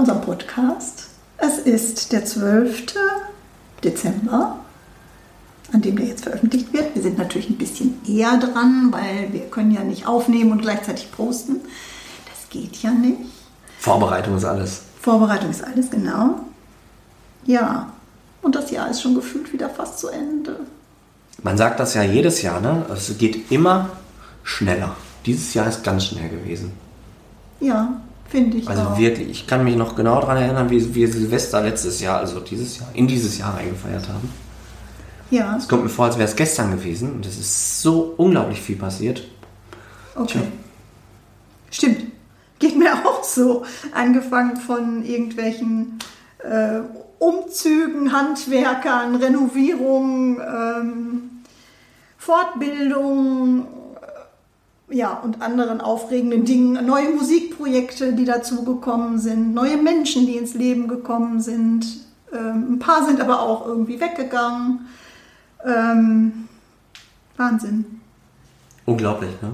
Unserem Podcast. Es ist der 12. Dezember, an dem der jetzt veröffentlicht wird. Wir sind natürlich ein bisschen eher dran, weil wir können ja nicht aufnehmen und gleichzeitig posten. Das geht ja nicht. Vorbereitung ist alles. Vorbereitung ist alles, genau. Ja, und das Jahr ist schon gefühlt wieder fast zu Ende. Man sagt das ja jedes Jahr, ne? Es geht immer schneller. Dieses Jahr ist ganz schnell gewesen. Ja, finde ich Also auch. wirklich, ich kann mich noch genau daran erinnern, wie wir Silvester letztes Jahr, also dieses Jahr, in dieses Jahr eingefeiert haben. ja, Es kommt mir vor, als wäre es gestern gewesen und es ist so unglaublich viel passiert. okay. Tja. Stimmt. Geht mir auch so. Angefangen von irgendwelchen äh, Umzügen, Handwerkern, Renovierungen, ähm, Fortbildung, äh, ja, und anderen aufregenden Dingen. Neue Musikprojekte, die dazugekommen sind, neue Menschen, die ins Leben gekommen sind. Ähm, ein paar sind aber auch irgendwie weggegangen. Ähm, Wahnsinn. Unglaublich, ne?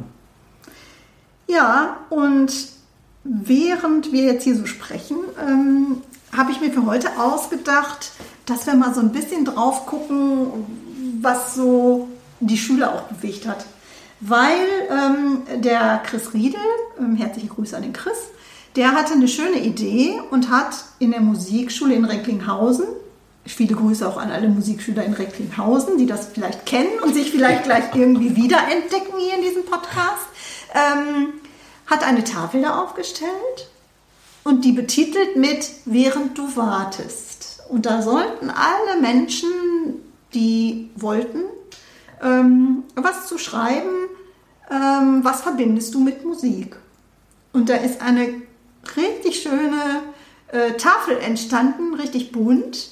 Ja, und während wir jetzt hier so sprechen, ähm, habe ich mir für heute ausgedacht, dass wir mal so ein bisschen drauf gucken, was so die Schüler auch bewegt hat. Weil ähm, der Chris Riedel, ähm, herzliche Grüße an den Chris, der hatte eine schöne Idee und hat in der Musikschule in Recklinghausen, viele Grüße auch an alle Musikschüler in Recklinghausen, die das vielleicht kennen und sich vielleicht gleich irgendwie wiederentdecken hier in diesem Podcast, ähm, hat eine Tafel da aufgestellt und die betitelt mit Während du wartest. Und da sollten alle Menschen, die wollten, ähm, was zu schreiben, ähm, was verbindest du mit Musik. Und da ist eine richtig schöne äh, Tafel entstanden, richtig bunt.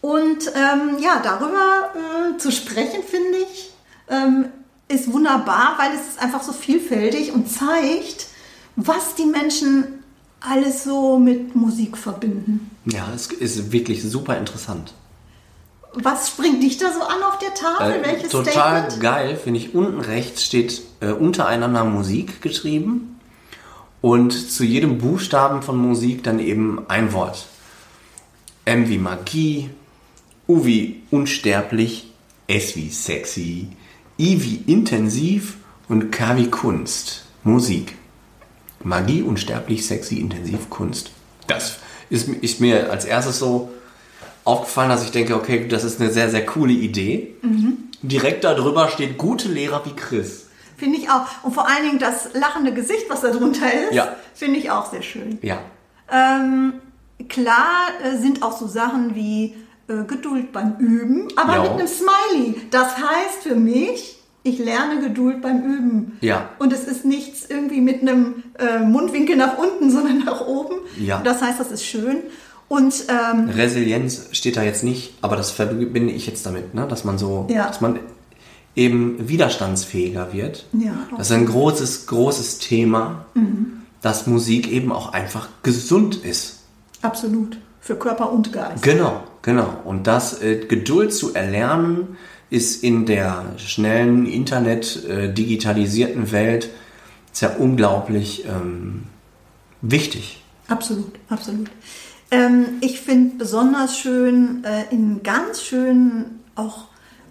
Und ähm, ja, darüber äh, zu sprechen, finde ich, ähm, ist wunderbar, weil es ist einfach so vielfältig und zeigt, was die Menschen alles so mit Musik verbinden. Ja, es ist wirklich super interessant. Was springt dich da so an auf der Tafel? Äh, Welches total Statement? geil, finde ich. Unten rechts steht äh, untereinander Musik geschrieben und zu jedem Buchstaben von Musik dann eben ein Wort. M wie Magie, U wie unsterblich, S wie sexy, I wie intensiv und K wie Kunst. Musik. Magie, unsterblich, sexy, intensiv, Kunst. Das ist, ist mir als erstes so aufgefallen, dass ich denke, okay, das ist eine sehr, sehr coole Idee. Direkt darüber steht gute Lehrer wie Chris. Finde ich auch. Und vor allen Dingen das lachende Gesicht, was da drunter ist, Ja. finde ich auch sehr schön. Ja. Ähm, klar äh, sind auch so Sachen wie äh, Geduld beim Üben, aber Ja. mit einem Smiley. Das heißt für mich, ich lerne Geduld beim Üben. Ja. Und es ist nichts irgendwie mit einem äh, Mundwinkel nach unten, sondern nach oben. Ja. Das heißt, das ist schön. Und ähm, Resilienz steht da jetzt nicht, aber das verbinde ich jetzt damit, ne? dass man so, Ja. dass man eben widerstandsfähiger wird. Ja. Das ist ein großes, großes Thema, dass Musik eben auch einfach gesund ist. absolut. Für Körper und Geist. Genau, genau. Und das äh, Geduld zu erlernen ist in der schnellen Internet äh, digitalisierten Welt sehr unglaublich ähm, wichtig. Absolut, absolut. Ähm, ich finde besonders schön, äh, in ganz schönen, auch,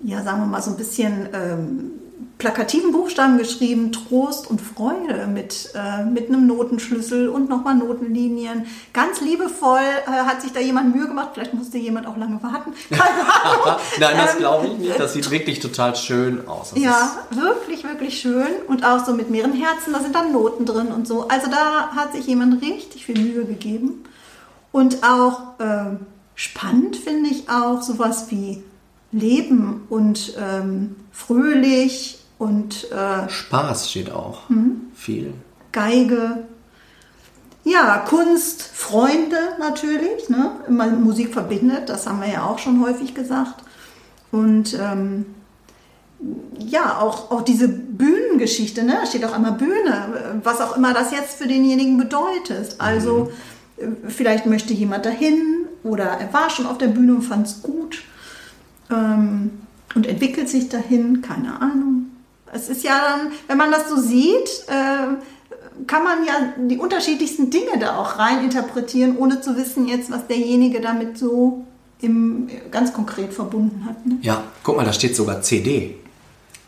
ja, sagen wir mal, so ein bisschen ähm, plakativen Buchstaben geschrieben, Trost und Freude mit, äh, mit einem Notenschlüssel und nochmal Notenlinien. Ganz liebevoll äh, hat sich da jemand Mühe gemacht. Vielleicht musste jemand auch lange warten. Keine Ahnung. Nein, das Ähm, glaube ich nicht. Das sieht wirklich total schön aus. Das Ja, wirklich, wirklich schön. Und auch so mit mehreren Herzen, da sind dann Noten drin und so. Also da hat sich jemand richtig viel Mühe gegeben. Und auch ähm, spannend finde ich auch sowas wie Leben und ähm, fröhlich und äh, Spaß steht auch Mhm. viel. Geige. Ja, Kunst, Freunde natürlich. Ne? Immer Musik verbindet, das haben wir ja auch schon häufig gesagt. Und ähm, ja, auch, auch diese Bühnengeschichte, ne? da steht auch einmal Bühne, was auch immer das jetzt für denjenigen bedeutet. Also mhm. Vielleicht möchte jemand dahin oder er war schon auf der Bühne und fand es gut ähm, und entwickelt sich dahin, keine Ahnung. Es ist ja dann, wenn man das so sieht, äh, kann man ja die unterschiedlichsten Dinge da auch rein interpretieren, ohne zu wissen jetzt, was derjenige damit so im, ganz konkret verbunden hat. Ne? Ja, guck mal, da steht sogar CD.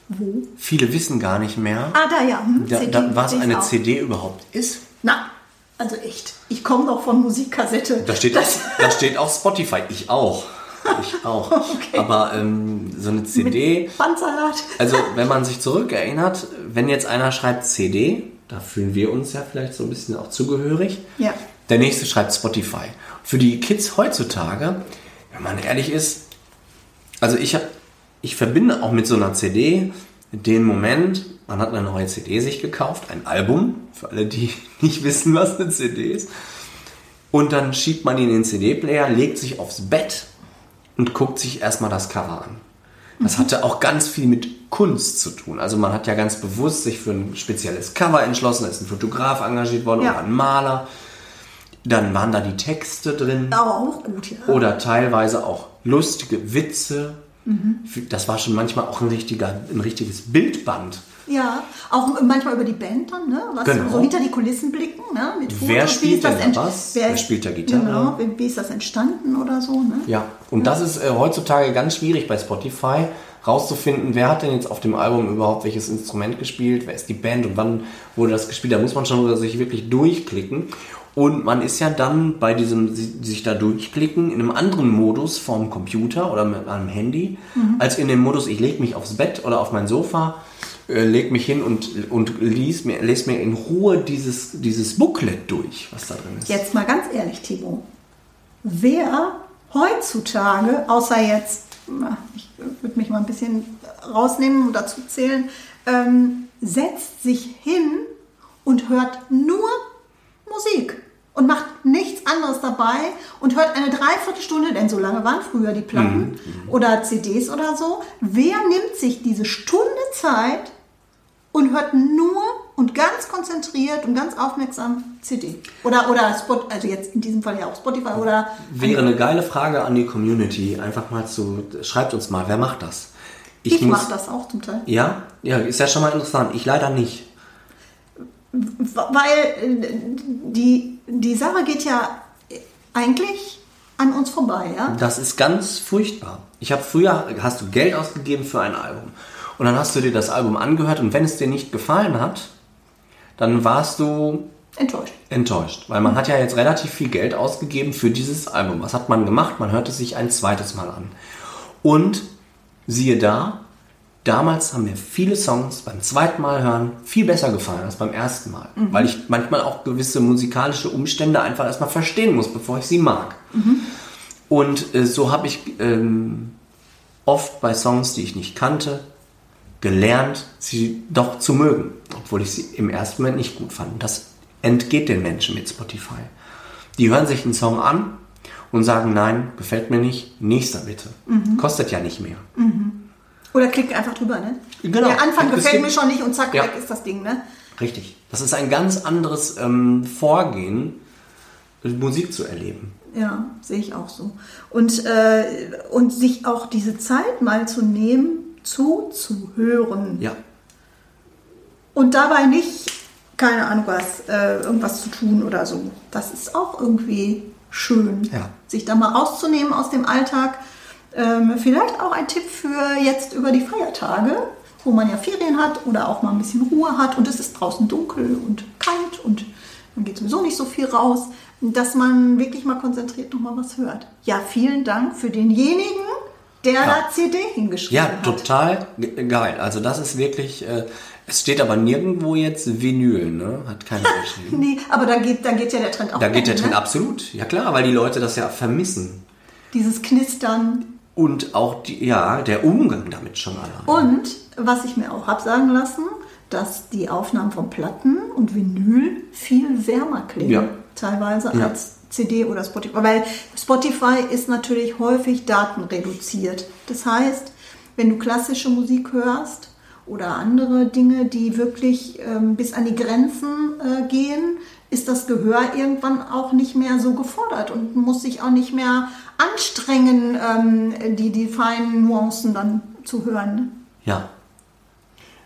Wo? Viele wissen gar nicht mehr, Ah, da ja. Hm, da, da, was eine. CD überhaupt ist. Na, also echt. Ich komme doch von Musikkassette. Da steht, Das- auch, da steht auch Spotify. Ich auch. Ich auch. Okay. Aber ähm, so eine CD, Bandsalat. also wenn man sich zurückerinnert, wenn jetzt einer schreibt CD, da fühlen wir uns ja vielleicht so ein bisschen auch zugehörig. Ja. Der nächste schreibt Spotify. Für die Kids heutzutage, wenn man ehrlich ist, also ich habe, ich verbinde auch mit so einer CD den Moment, man hat eine neue CD sich gekauft, ein Album, für alle, die nicht wissen, was eine CD ist. Und dann schiebt man ihn in den CD-Player, legt sich aufs Bett und guckt sich erstmal das Cover an. Das hatte auch ganz viel mit Kunst zu tun. Also man hat ja ganz bewusst sich für ein spezielles Cover entschlossen, da ist ein Fotograf engagiert worden Ja. oder ein Maler. Dann waren da die Texte drin Aber auch gut, ja. oder teilweise auch lustige Witze. Mhm. Das war schon manchmal auch ein, richtiger, ein richtiges Bildband. Ja, auch manchmal über die Band dann, ne? Was Genau. so hinter die Kulissen blicken, ne? Mit Fotos. Wer spielt das denn da was? Wer spielt da Gitarre? Genau, wie, ist das entstanden oder so, ne? Ja, und das ist äh, heutzutage ganz schwierig bei Spotify rauszufinden, wer hat denn jetzt auf dem Album überhaupt welches Instrument gespielt, wer ist die Band und wann wurde das gespielt. Da muss man schon sich wirklich durchklicken. Und man ist ja dann bei diesem si- sich da durchklicken in einem anderen Modus vom Computer oder mit einem Handy, als in dem Modus, ich lege mich aufs Bett oder auf mein Sofa, äh, leg mich hin und, und lies mir, lese mir in Ruhe dieses, dieses Booklet durch, was da drin ist. Jetzt mal ganz ehrlich, Timo. Wer heutzutage, außer jetzt, ich würde mich mal ein bisschen rausnehmen und dazu zählen, ähm, setzt sich hin und hört nur Musik und macht nichts anderes dabei und hört eine Dreiviertelstunde, denn so lange waren früher die Platten oder CDs oder so. Wer nimmt sich diese Stunde Zeit und hört nur und ganz konzentriert und ganz aufmerksam CD. Oder, oder Spot, also jetzt in diesem Fall ja auch Spotify oder. Wäre eine geile Frage an die Community, einfach mal zu, schreibt uns mal, wer macht das? Ich, muss- mache das auch zum Teil. Ja, ja, ist ja schon mal interessant. Ich leider nicht. Weil äh, die, die Sache geht ja eigentlich an uns vorbei, ja? Das ist ganz furchtbar. Ich habe früher, hast du Geld ausgegeben für ein Album. Und dann hast du dir das Album angehört und wenn es dir nicht gefallen hat, dann warst du Enttäuscht. enttäuscht. Weil man hat ja jetzt relativ viel Geld ausgegeben für dieses Album. Was hat man gemacht? Man hört es sich ein zweites Mal an. Und siehe da, damals haben mir viele Songs beim zweiten Mal hören viel besser gefallen als beim ersten Mal. Weil ich manchmal auch gewisse musikalische Umstände einfach erstmal verstehen muss, bevor ich sie mag. Und äh, so habe ich ähm, oft bei Songs, die ich nicht kannte, gelernt, sie doch zu mögen, obwohl ich sie im ersten Moment nicht gut fand. Das entgeht den Menschen mit Spotify. Die hören sich einen Song an und sagen, nein, gefällt mir nicht, nächster bitte. Kostet ja nicht mehr. Oder klick einfach drüber, ne? Genau. Der Anfang Es gefällt mir schon nicht und zack, Ja. weg ist das Ding, ne? Richtig. Das ist ein ganz anderes ähm, Vorgehen, Musik zu erleben. Ja, sehe ich auch so. Und, äh, und sich auch diese Zeit mal zu nehmen, zuzuhören. Ja. Und dabei nicht, keine Ahnung was, äh, irgendwas zu tun oder so. Das ist auch irgendwie schön, Ja. sich da mal rauszunehmen aus dem Alltag. Ähm, vielleicht auch ein Tipp für jetzt über die Feiertage, wo man ja Ferien hat oder auch mal ein bisschen Ruhe hat und es ist draußen dunkel und kalt und man geht sowieso nicht so viel raus, dass man wirklich mal konzentriert nochmal was hört. Ja, vielen Dank für denjenigen, der da CD hingeschrieben Ja, hat. total ge- geil. Also das ist wirklich, äh, es steht aber nirgendwo jetzt Vinyl, ne? Hat keiner geschrieben. Nee, aber da geht, da geht ja der Trend auch Da geht der Trend ne? absolut. Ja klar, weil die Leute das ja vermissen. Dieses Knistern. Und auch die, ja, der Umgang damit schon allein. Und, was ich mir auch hab sagen lassen, dass die Aufnahmen von Platten und Vinyl viel wärmer klingen. Ja. Teilweise Ja. als CD oder Spotify. Weil Spotify ist natürlich häufig datenreduziert. Das heißt, wenn du klassische Musik hörst oder andere Dinge, die wirklich ähm, bis an die Grenzen äh, gehen, ist das Gehör irgendwann auch nicht mehr so gefordert und muss sich auch nicht mehr anstrengen, ähm, die, die feinen Nuancen dann zu hören. Ja.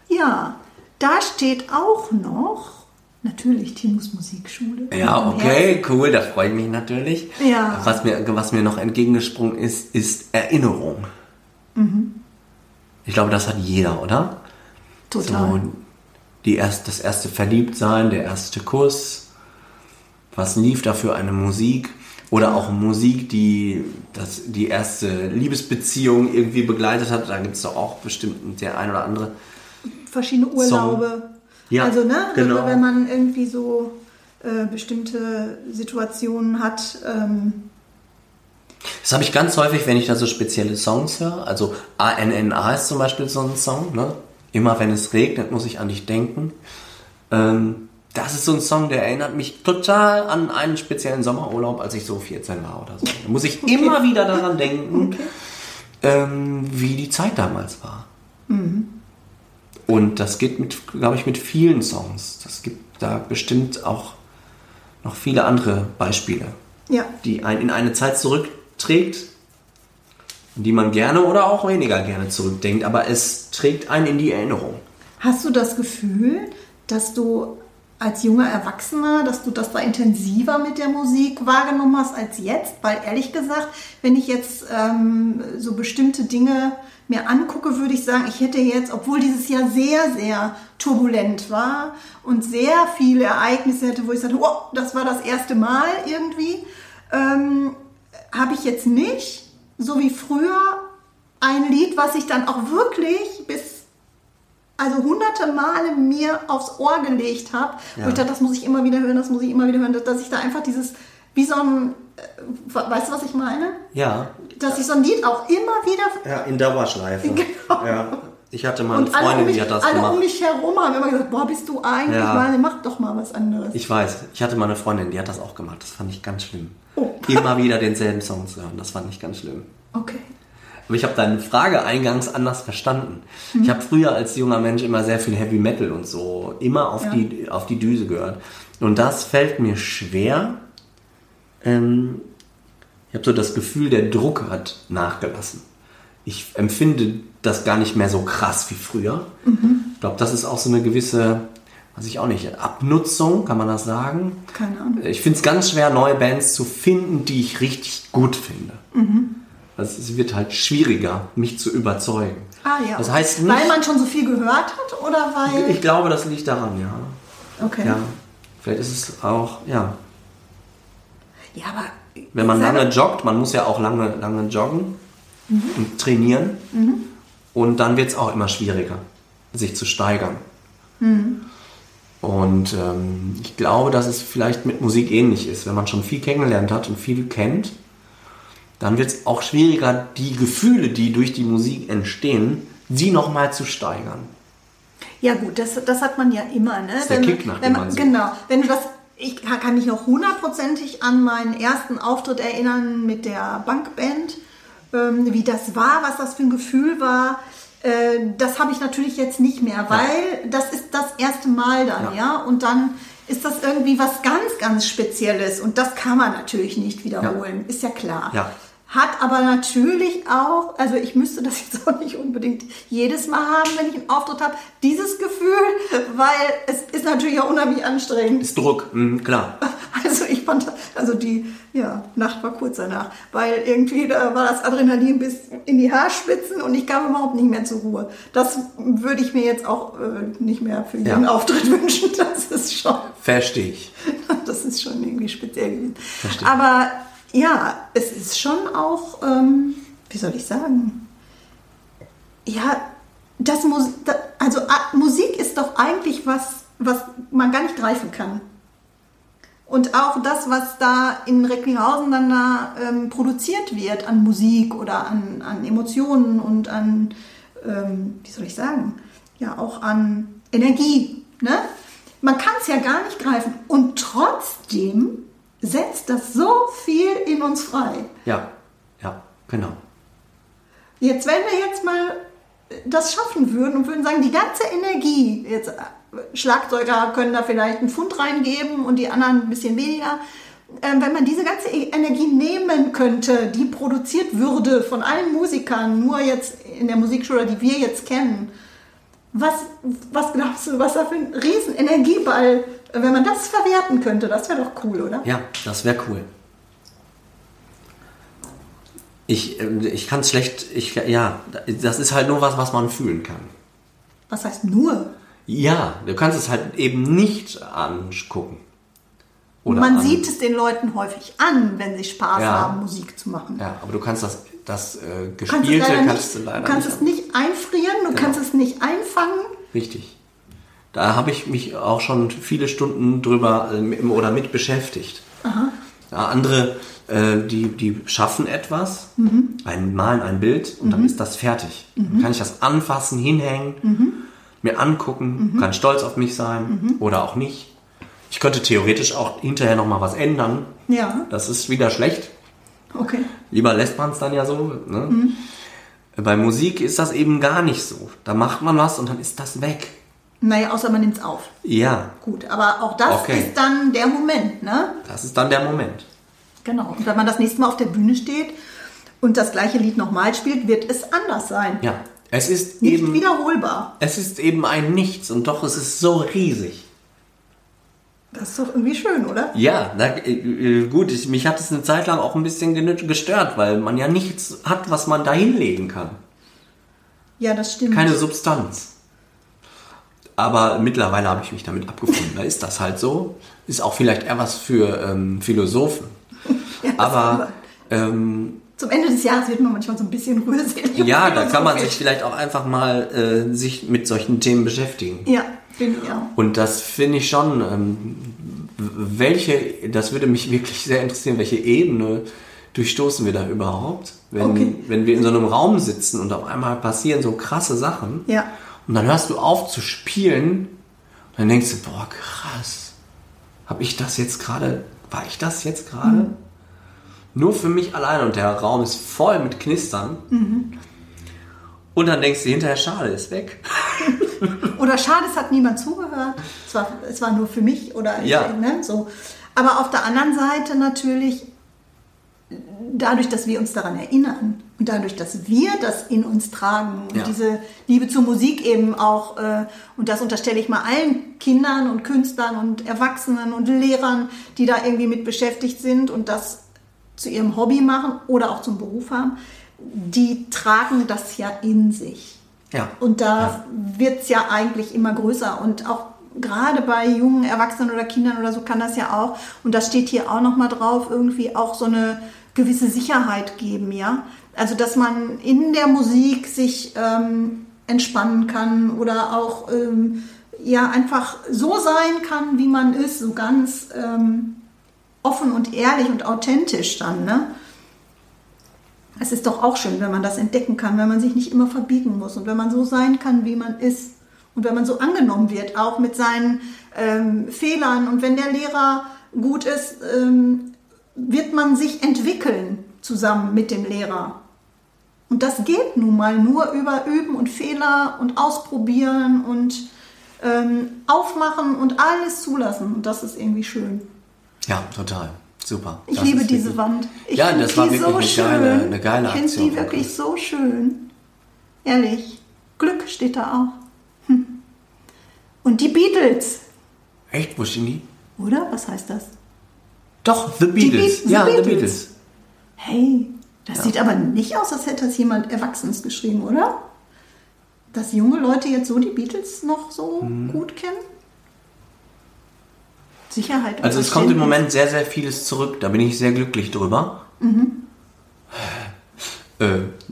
Ja, da steht auch noch natürlich Timus Musikschule. Ja, okay, cool, da freue ich mich natürlich. Ja. Was mir, was mir noch entgegengesprungen ist, ist Erinnerung. Mhm. Ich glaube, das hat jeder, oder? Total. So, die erst, das erste Verliebtsein, der erste Kuss. Was lief da für eine Musik? Oder auch Musik, die das, die erste Liebesbeziehung irgendwie begleitet hat. Da gibt es doch auch bestimmt der ein oder andere. Verschiedene Urlaube. Ja, also, ne, genau. wenn man irgendwie so äh, bestimmte Situationen hat. Ähm, Das habe ich ganz häufig, wenn ich da so spezielle Songs höre. Also ANNA ist zum Beispiel so ein Song. Ne? Immer wenn es regnet, muss ich an dich denken. Ähm, das ist so ein Song, der erinnert mich total an einen speziellen Sommerurlaub, als ich so 14 war oder so. Da muss ich immer wieder daran denken, ähm, wie die Zeit damals war. Und das geht mit, glaube ich, mit vielen Songs. Das gibt da bestimmt auch noch viele andere Beispiele ja, die einen in eine Zeit zurückträgt, die man gerne oder auch weniger gerne zurückdenkt, aber es trägt einen in die Erinnerung. Hast du das Gefühl, dass du als junger Erwachsener, dass du das da intensiver mit der Musik wahrgenommen hast als jetzt? Weil ehrlich gesagt, wenn ich jetzt ähm, so bestimmte Dinge mir angucke, würde ich sagen, ich hätte jetzt, obwohl dieses Jahr sehr, sehr turbulent war und sehr viele Ereignisse hätte, wo ich sagte, oh, das war das erste Mal irgendwie, ähm, habe ich jetzt nicht, so wie früher, ein Lied, was ich dann auch wirklich bis also hunderte Male mir aufs Ohr gelegt habe, wo Ja. ich dachte, das muss ich immer wieder hören, das muss ich immer wieder hören, dass, ich da einfach dieses, wie so ein, äh, weißt du, was ich meine? Ja, Dass ich so ein Lied auch immer wieder ja in Dauerschleife. Genau. Ja. Ich hatte mal eine und alle, um Freundin, mich, die hat das alle um gemacht. mich herum haben immer gesagt, boah, bist du eigentlich Ja. mal, mach doch mal was anderes. Ich weiß, ich hatte mal eine Freundin, die hat das auch gemacht. Das fand ich ganz schlimm. Oh. Immer wieder denselben Song zu hören, das fand ich ganz schlimm. okay. Aber ich habe deine Frage eingangs anders verstanden. Mhm. Ich habe früher als junger Mensch immer sehr viel Heavy Metal und so immer auf, Ja. die, auf die Düse gehört. Und das fällt mir schwer. Ähm, ich habe so das Gefühl, der Druck hat nachgelassen. Ich empfinde das gar nicht mehr so krass wie früher. Mhm. Ich glaube, das ist auch so eine gewisse, weiß ich auch nicht, Abnutzung, kann man das sagen? Keine Ahnung. Ich finde es ganz schwer, neue Bands zu finden, die ich richtig gut finde. Mhm. Also es wird halt schwieriger, mich zu überzeugen. Ah ja. Das heißt nicht, Weil man schon so viel gehört hat oder weil... ich glaube, das liegt daran, ja. okay. ja. Vielleicht ist es auch, ja. Ja, aber... Wenn man lange joggt, man muss ja auch lange, lange joggen Mhm. und trainieren. Und dann wird es auch immer schwieriger, sich zu steigern. Mhm. Und ähm, ich glaube, dass es vielleicht mit Musik ähnlich ist. Wenn man schon viel kennengelernt hat und viel kennt, dann wird es auch schwieriger, die Gefühle, die durch die Musik entstehen, sie nochmal zu steigern. Ja gut, das, das hat man ja immer. Ne? ist der Kick, nach dem wenn man. Genau, wenn du das, ich kann mich noch hundertprozentig an meinen ersten Auftritt erinnern mit der Bankband, ähm, wie das war, was das für ein Gefühl war. Äh, das habe ich natürlich jetzt nicht mehr, weil das ist das erste Mal dann, ja. Ja. Und dann ist das irgendwie was ganz, ganz Spezielles und das kann man natürlich nicht wiederholen, ist ja klar. Ja. Hat aber natürlich auch, also ich müsste das jetzt auch nicht unbedingt jedes Mal haben, wenn ich einen Auftritt habe, dieses Gefühl, weil es ist natürlich auch unheimlich anstrengend. Ist Druck, mhm, klar. Also ich fand, also die ja, Nacht war kurz danach, weil irgendwie da war das Adrenalin bis in die Haarspitzen und ich kam überhaupt nicht mehr zur Ruhe. Das würde ich mir jetzt auch äh, nicht mehr für jeden Ja. Auftritt wünschen. Das ist schon Verstehe ich. das ist schon irgendwie speziell gewesen. Verstehe. Aber ja, es ist schon auch, ähm, wie soll ich sagen, ja, das Mus da, also Musik ist doch eigentlich was, was man gar nicht greifen kann. Und auch das, was da in Recklinghausen dann da ähm, produziert wird an Musik oder an, an Emotionen und an, ähm, wie soll ich sagen, ja auch an Energie. Ne? Man kann es ja gar nicht greifen. Und trotzdem setzt das so viel in uns frei. Ja, ja, genau. Jetzt, wenn wir jetzt mal das schaffen würden und würden sagen, die ganze Energie, jetzt äh, Schlagzeuger können da vielleicht einen Pfund reingeben und die anderen ein bisschen weniger. Ähm, wenn man diese ganze E- Energie nehmen könnte, die produziert würde von allen Musikern, nur jetzt in der Musikschule, die wir jetzt kennen, was, was glaubst du, was da für ein riesen Energieball, wenn man das verwerten könnte, das wäre doch cool, oder? Ja, das wäre cool. Ich, äh, ich kann es schlecht, ich, ja, das ist halt nur was, was man fühlen kann. Was heißt nur? Ja, du kannst es halt eben nicht angucken. Oder man an- sieht es den Leuten häufig an, wenn sie Spaß Ja. haben, Musik zu machen. Ja, aber du kannst das, das äh, kannst Gespielte leider kannst nicht, du leider kannst nicht. es nicht einfrieren, du Genau. kannst es nicht einfangen. Richtig. Da habe ich mich auch schon viele Stunden drüber äh, oder mit beschäftigt. Ja, andere, äh, die, die schaffen etwas, Mhm. ein, malen ein Bild und dann ist das fertig. Dann kann ich das anfassen, hinhängen, Mhm. mir angucken, kann stolz auf mich sein oder auch nicht. Ich könnte theoretisch auch hinterher nochmal was ändern. Ja, Das ist wieder schlecht. okay. Lieber lässt man es dann ja so. Ne? Bei Musik ist das eben gar nicht so. Da macht man was und dann ist das weg. Naja, außer man nimmt es auf. Ja, Gut, aber auch das Okay. ist dann der Moment, ne? das ist dann der Moment. Genau. Und wenn man das nächste Mal auf der Bühne steht und das gleiche Lied nochmal spielt, wird es anders sein. Ja, es ist Nicht eben, wiederholbar. es ist eben ein Nichts und doch es ist so riesig. Das ist doch irgendwie schön, oder? Ja, na, äh, äh, gut, ich, mich hat es eine Zeit lang auch ein bisschen gestört, weil man ja nichts hat, was man da hinlegen kann. Ja, das stimmt. Keine Substanz. Aber mittlerweile habe ich mich damit abgefunden. Da ist das halt so. Ist auch vielleicht eher was für ähm, Philosophen. Ja, Aber ähm, Zum Ende des Jahres wird man manchmal so ein bisschen rührselig. ja, da kann man sich vielleicht auch einfach mal äh, sich mit solchen Themen beschäftigen. Ja, finde ich auch. Und das finde ich schon, ähm, welche, das würde mich wirklich sehr interessieren, welche Ebene durchstoßen wir da überhaupt? Wenn, Okay. wenn wir in so einem Raum sitzen und auf einmal passieren so krasse Sachen Ja. und dann hörst du auf zu spielen und dann denkst du, boah, krass, habe ich das jetzt gerade, war ich das jetzt gerade? Nur für mich allein und der Raum ist voll mit Knistern. Und dann denkst du hinterher, schade, ist weg. Oder schade, es hat niemand zugehört. Es war, es war nur für mich oder Ja. ne, so. Aber auf der anderen Seite natürlich, dadurch, dass wir uns daran erinnern und dadurch, dass wir das in uns tragen und Ja. diese Liebe zur Musik eben auch, äh, und das unterstelle ich mal allen Kindern und Künstlern und Erwachsenen und Lehrern, die da irgendwie mit beschäftigt sind und das zu ihrem Hobby machen oder auch zum Beruf haben, die tragen das ja in sich. Ja. Und da wird es ja eigentlich immer größer. Und auch gerade bei jungen Erwachsenen oder Kindern oder so kann das ja auch, und das steht hier auch nochmal drauf, irgendwie auch so eine gewisse Sicherheit geben, ja. Also dass man in der Musik sich ähm, entspannen kann oder auch ähm, ja einfach so sein kann, wie man ist, so ganz ähm, offen und ehrlich und authentisch dann, ne? Es ist doch auch schön, wenn man das entdecken kann, wenn man sich nicht immer verbiegen muss und wenn man so sein kann, wie man ist und wenn man so angenommen wird, auch mit seinen ähm, Fehlern und wenn der Lehrer gut ist, ähm, wird man sich entwickeln zusammen mit dem Lehrer. Und das geht nun mal nur über Üben und Fehler und Ausprobieren und ähm, aufmachen und alles zulassen. Und das ist irgendwie schön. Ja, total. Super. Ich liebe diese wirklich- Wand. Ich Ja, das war wirklich so eine geile- schön. eine geile Ich finde Aktion, die wirklich so schön. Ehrlich. Glück steht da auch. Hm. Und die Beatles, Echt, wo stehen die? oder? Was heißt das? Doch, The Beatles. Be- ja, The Beatles. Beatles. Hey, das sieht aber nicht aus, als hätte das jemand Erwachsenes geschrieben, oder? Dass junge Leute jetzt so die Beatles noch so Mhm. gut kennen? Sicherheit. Also es kommt im. Moment sehr, sehr vieles zurück. Da bin ich sehr glücklich drüber. Äh,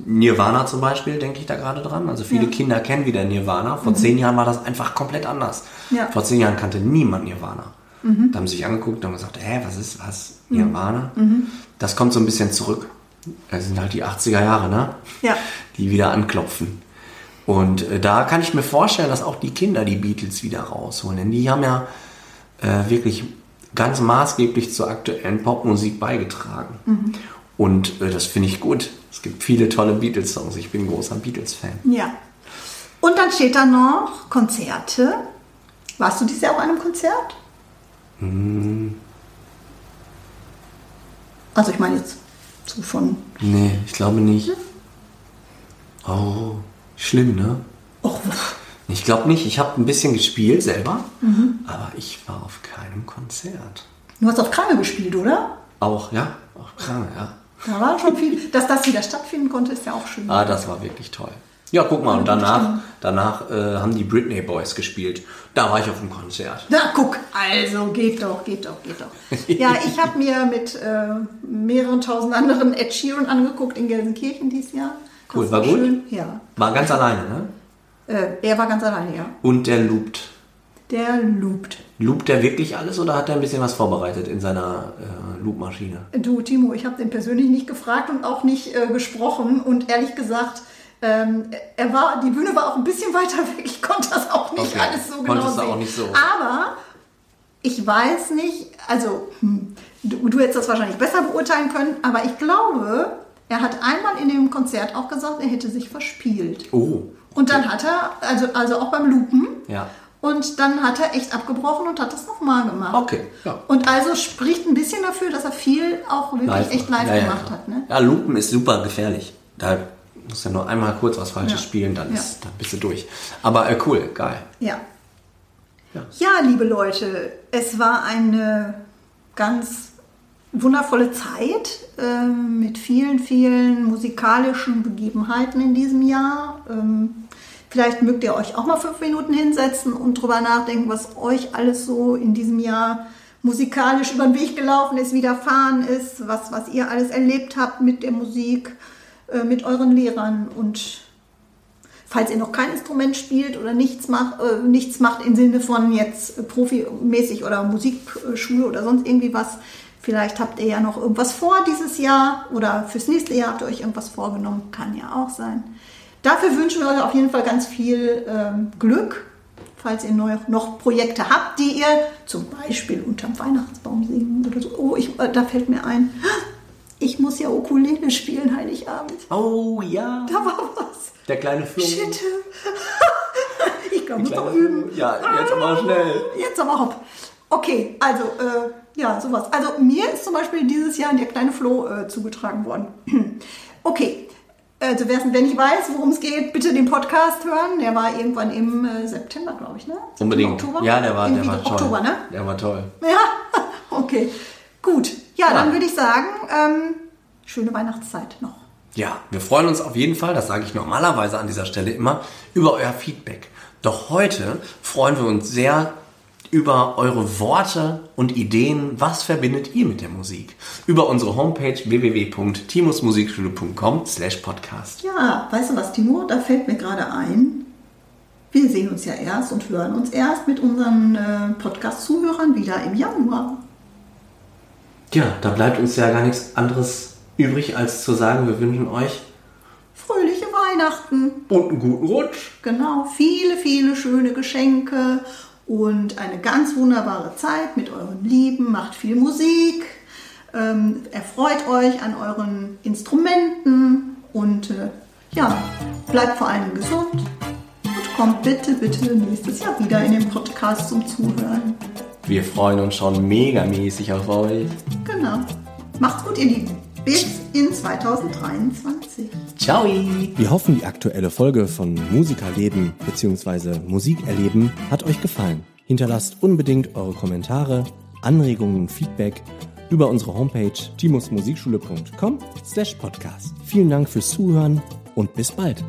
Nirvana zum Beispiel, denke ich da gerade dran. Also viele Ja. Kinder kennen wieder Nirvana. Vor zehn Jahren war das einfach komplett anders. Ja. Vor zehn Jahren kannte niemand Nirvana. Da haben sie sich angeguckt und gesagt, hä, was ist was? Nirvana? Das kommt so ein bisschen zurück. Das sind halt die 80er Jahre, ne? Ja. Die wieder anklopfen. Und äh, da kann ich mir vorstellen, dass auch die Kinder die Beatles wieder rausholen. Denn die haben ja äh, wirklich ganz maßgeblich zur aktuellen Popmusik beigetragen. Und äh, das finde ich gut. Es gibt viele tolle Beatles-Songs. Ich bin ein großer Beatles-Fan. Ja. Und dann steht da noch Konzerte. Warst du dieses Jahr auf einem Konzert? Also ich meine jetzt so von, Nee, ich glaube nicht. Oh, schlimm, ne? oh, Ich glaube nicht. Ich habe ein bisschen gespielt selber, aber ich war auf keinem Konzert. du hast auf Krange gespielt, oder? Auch, ja? Auch krank, ja. Da war schon viel. Dass das wieder stattfinden konnte, ist ja auch schön. Ah, das war wirklich toll. Ja, guck mal, und danach, danach äh, haben die Britney Boys gespielt. Da war ich auf dem Konzert. Na, guck, also geht doch, geht doch, geht doch. Ja, ich habe mir mit äh, mehreren tausend anderen Ed Sheeran angeguckt in Gelsenkirchen dieses Jahr. Das Cool, war gut? Schön. Ja. War ganz alleine, ne? Äh, er war ganz alleine, ja. Und der loopt. Der loopt. Loopt der wirklich alles oder hat er ein bisschen was vorbereitet in seiner äh, Loopmaschine? Du, Timo, ich habe den persönlich nicht gefragt und auch nicht äh, gesprochen. Und ehrlich gesagt, ähm, er war, die Bühne war auch ein bisschen weiter weg. Ich konnte das auch nicht Okay. alles so genau Konntest sehen. auch nicht so. Aber ich weiß nicht, also hm, du, du hättest das wahrscheinlich besser beurteilen können, aber ich glaube, er hat einmal in dem Konzert auch gesagt, er hätte sich verspielt. Oh. Und dann hat er, also, also auch beim Lupen, Ja. und dann hat er echt abgebrochen und hat das nochmal gemacht. Okay, ja. Und also spricht ein bisschen dafür, dass er viel auch wirklich Live echt live ja, gemacht ja. hat. Ne? Ja, Loopen ist super gefährlich. Da musst du ja nur einmal kurz was Falsches spielen, dann, ist, dann bist du durch. Aber äh, cool, geil. Ja. Ja. ja, liebe Leute, es war eine ganz wundervolle Zeit ähm, mit vielen, vielen musikalischen Begebenheiten in diesem Jahr. Ähm, vielleicht mögt ihr euch auch mal fünf Minuten hinsetzen und drüber nachdenken, was euch alles so in diesem Jahr musikalisch über den Weg gelaufen ist, widerfahren ist, was, was ihr alles erlebt habt mit der Musik, äh, mit euren Lehrern und falls ihr noch kein Instrument spielt oder nichts macht, äh, nichts macht im Sinne von jetzt profimäßig oder Musikschule oder sonst irgendwie was, vielleicht habt ihr ja noch irgendwas vor dieses Jahr oder fürs nächste Jahr habt ihr euch irgendwas vorgenommen, kann ja auch sein. Dafür wünschen wir euch auf jeden Fall ganz viel ähm, Glück, falls ihr neu, noch Projekte habt, die ihr zum Beispiel unterm Weihnachtsbaum singen oder so. Oh, ich, äh, da fällt mir ein, ich muss ja Ukulele spielen Heiligabend. Oh ja. Da war was. Der kleine Flo. Shit. ich kann Die muss noch üben. Ja, jetzt aber schnell. Jetzt aber hopp. Okay, also, äh, ja, sowas. Also, mir ist zum Beispiel dieses Jahr der kleine Flo äh, zugetragen worden. okay. Also, wer nicht weiß, worum es geht, bitte den Podcast hören. Der war irgendwann im äh, September, glaube ich, ne? Unbedingt. Oktober? Ja, der war, der war toll. Oktober, ne? Der war toll. Ja, okay. Gut. Ja, Ja. dann würde ich sagen, ähm, schöne Weihnachtszeit noch. Ja, wir freuen uns auf jeden Fall, das sage ich normalerweise an dieser Stelle immer, über euer Feedback. Doch heute freuen wir uns sehr über eure Worte und Ideen. Was verbindet ihr mit der Musik? Über unsere Homepage www.timusmusikschule.com slash podcast. Ja, weißt du was, Timo? Da fällt mir gerade ein. Wir sehen uns ja erst und hören uns erst mit unseren äh, Podcast-Zuhörern wieder im Januar. Ja, da bleibt uns ja gar nichts anderes übrig, als zu sagen, wir wünschen euch Fröhliche Weihnachten. und einen guten Rutsch. Genau, viele, viele schöne Geschenke und eine ganz wunderbare Zeit mit euren Lieben. Macht viel Musik, ähm, erfreut euch an euren Instrumenten und äh, ja, bleibt vor allem gesund und kommt bitte, bitte nächstes Jahr wieder in den Podcast zum Zuhören. Wir freuen uns schon megamäßig auf euch. Genau. Macht's gut, ihr Lieben. Bis in 2023. Ciao! Wir hoffen, die aktuelle Folge von Musikerleben bzw. Musikerleben hat euch gefallen. Hinterlasst unbedingt eure Kommentare, Anregungen und Feedback über unsere Homepage timusmusikschule.com slash podcast. Vielen Dank fürs Zuhören und bis bald.